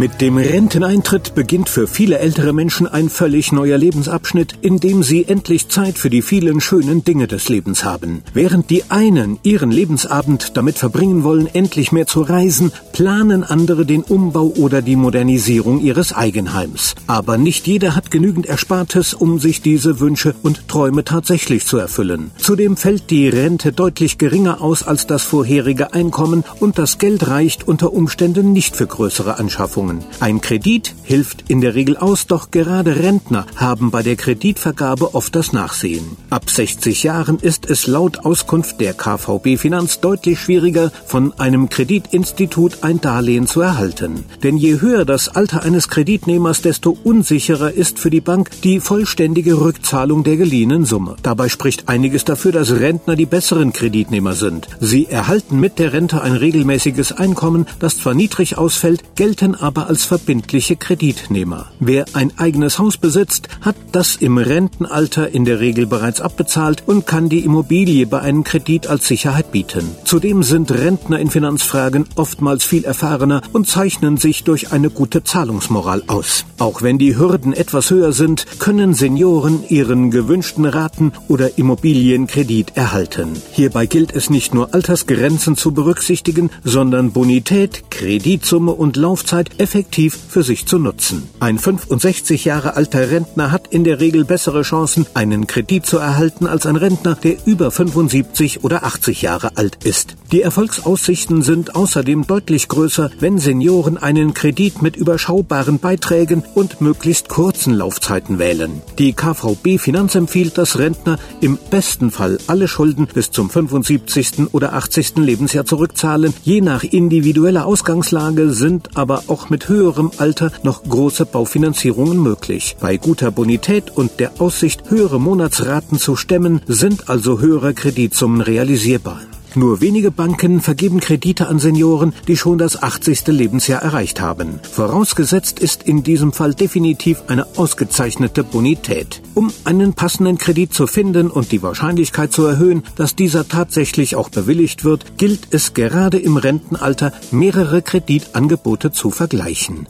Mit dem Renteneintritt beginnt für viele ältere Menschen ein völlig neuer Lebensabschnitt, in dem sie endlich Zeit für die vielen schönen Dinge des Lebens haben. Während die einen ihren Lebensabend damit verbringen wollen, endlich mehr zu reisen, planen andere den Umbau oder die Modernisierung ihres Eigenheims. Aber nicht jeder hat genügend Erspartes, um sich diese Wünsche und Träume tatsächlich zu erfüllen. Zudem fällt die Rente deutlich geringer aus als das vorherige Einkommen und das Geld reicht unter Umständen nicht für größere Anschaffungen. Zahlungen. Ein Kredit hilft in der Regel aus, doch gerade Rentner haben bei der Kreditvergabe oft das Nachsehen. Ab 60 Jahren ist es laut Auskunft der KVB Finanz deutlich schwieriger, von einem Kreditinstitut ein Darlehen zu erhalten. Denn je höher das Alter eines Kreditnehmers, desto unsicherer ist für die Bank die vollständige Rückzahlung der geliehenen Summe. Dabei spricht einiges dafür, dass Rentner die besseren Kreditnehmer sind. Sie erhalten mit der Rente ein regelmäßiges Einkommen, das zwar niedrig ausfällt, gelten aber aber als verbindliche Kreditnehmer. Wer ein eigenes Haus besitzt, hat das im Rentenalter in der Regel bereits abbezahlt und kann die Immobilie bei einem Kredit als Sicherheit bieten. Zudem sind Rentner in Finanzfragen oftmals viel erfahrener und zeichnen sich durch eine gute Zahlungsmoral aus. Auch wenn die Hürden etwas höher sind, können Senioren ihren gewünschten Raten oder Immobilienkredit erhalten. Hierbei gilt es nicht nur Altersgrenzen zu berücksichtigen, sondern Bonität, Kreditsumme und Laufzeit effektiv für sich zu nutzen. Ein 65 Jahre alter Rentner hat in der Regel bessere Chancen, einen Kredit zu erhalten als ein Rentner, der über 75 oder 80 Jahre alt ist. Die Erfolgsaussichten sind außerdem deutlich größer, wenn Senioren einen Kredit mit überschaubaren Beiträgen und möglichst kurzen Laufzeiten wählen. Die KVB Finanz empfiehlt, dass Rentner im besten Fall alle Schulden bis zum 75. oder 80. Lebensjahr zurückzahlen. Je nach individueller Ausgangslage sind aber mit höherem Alter noch große Baufinanzierungen möglich. Bei guter Bonität und der Aussicht, höhere Monatsraten zu stemmen, sind also höhere Kreditsummen realisierbar. Nur wenige Banken vergeben Kredite an Senioren, die schon das 80. Lebensjahr erreicht haben. Vorausgesetzt ist in diesem Fall definitiv eine ausgezeichnete Bonität. Um einen passenden Kredit zu finden und die Wahrscheinlichkeit zu erhöhen, dass dieser tatsächlich auch bewilligt wird, gilt es gerade im Rentenalter, mehrere Kreditangebote zu vergleichen.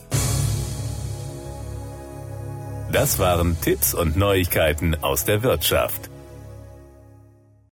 Das waren Tipps und Neuigkeiten aus der Wirtschaft.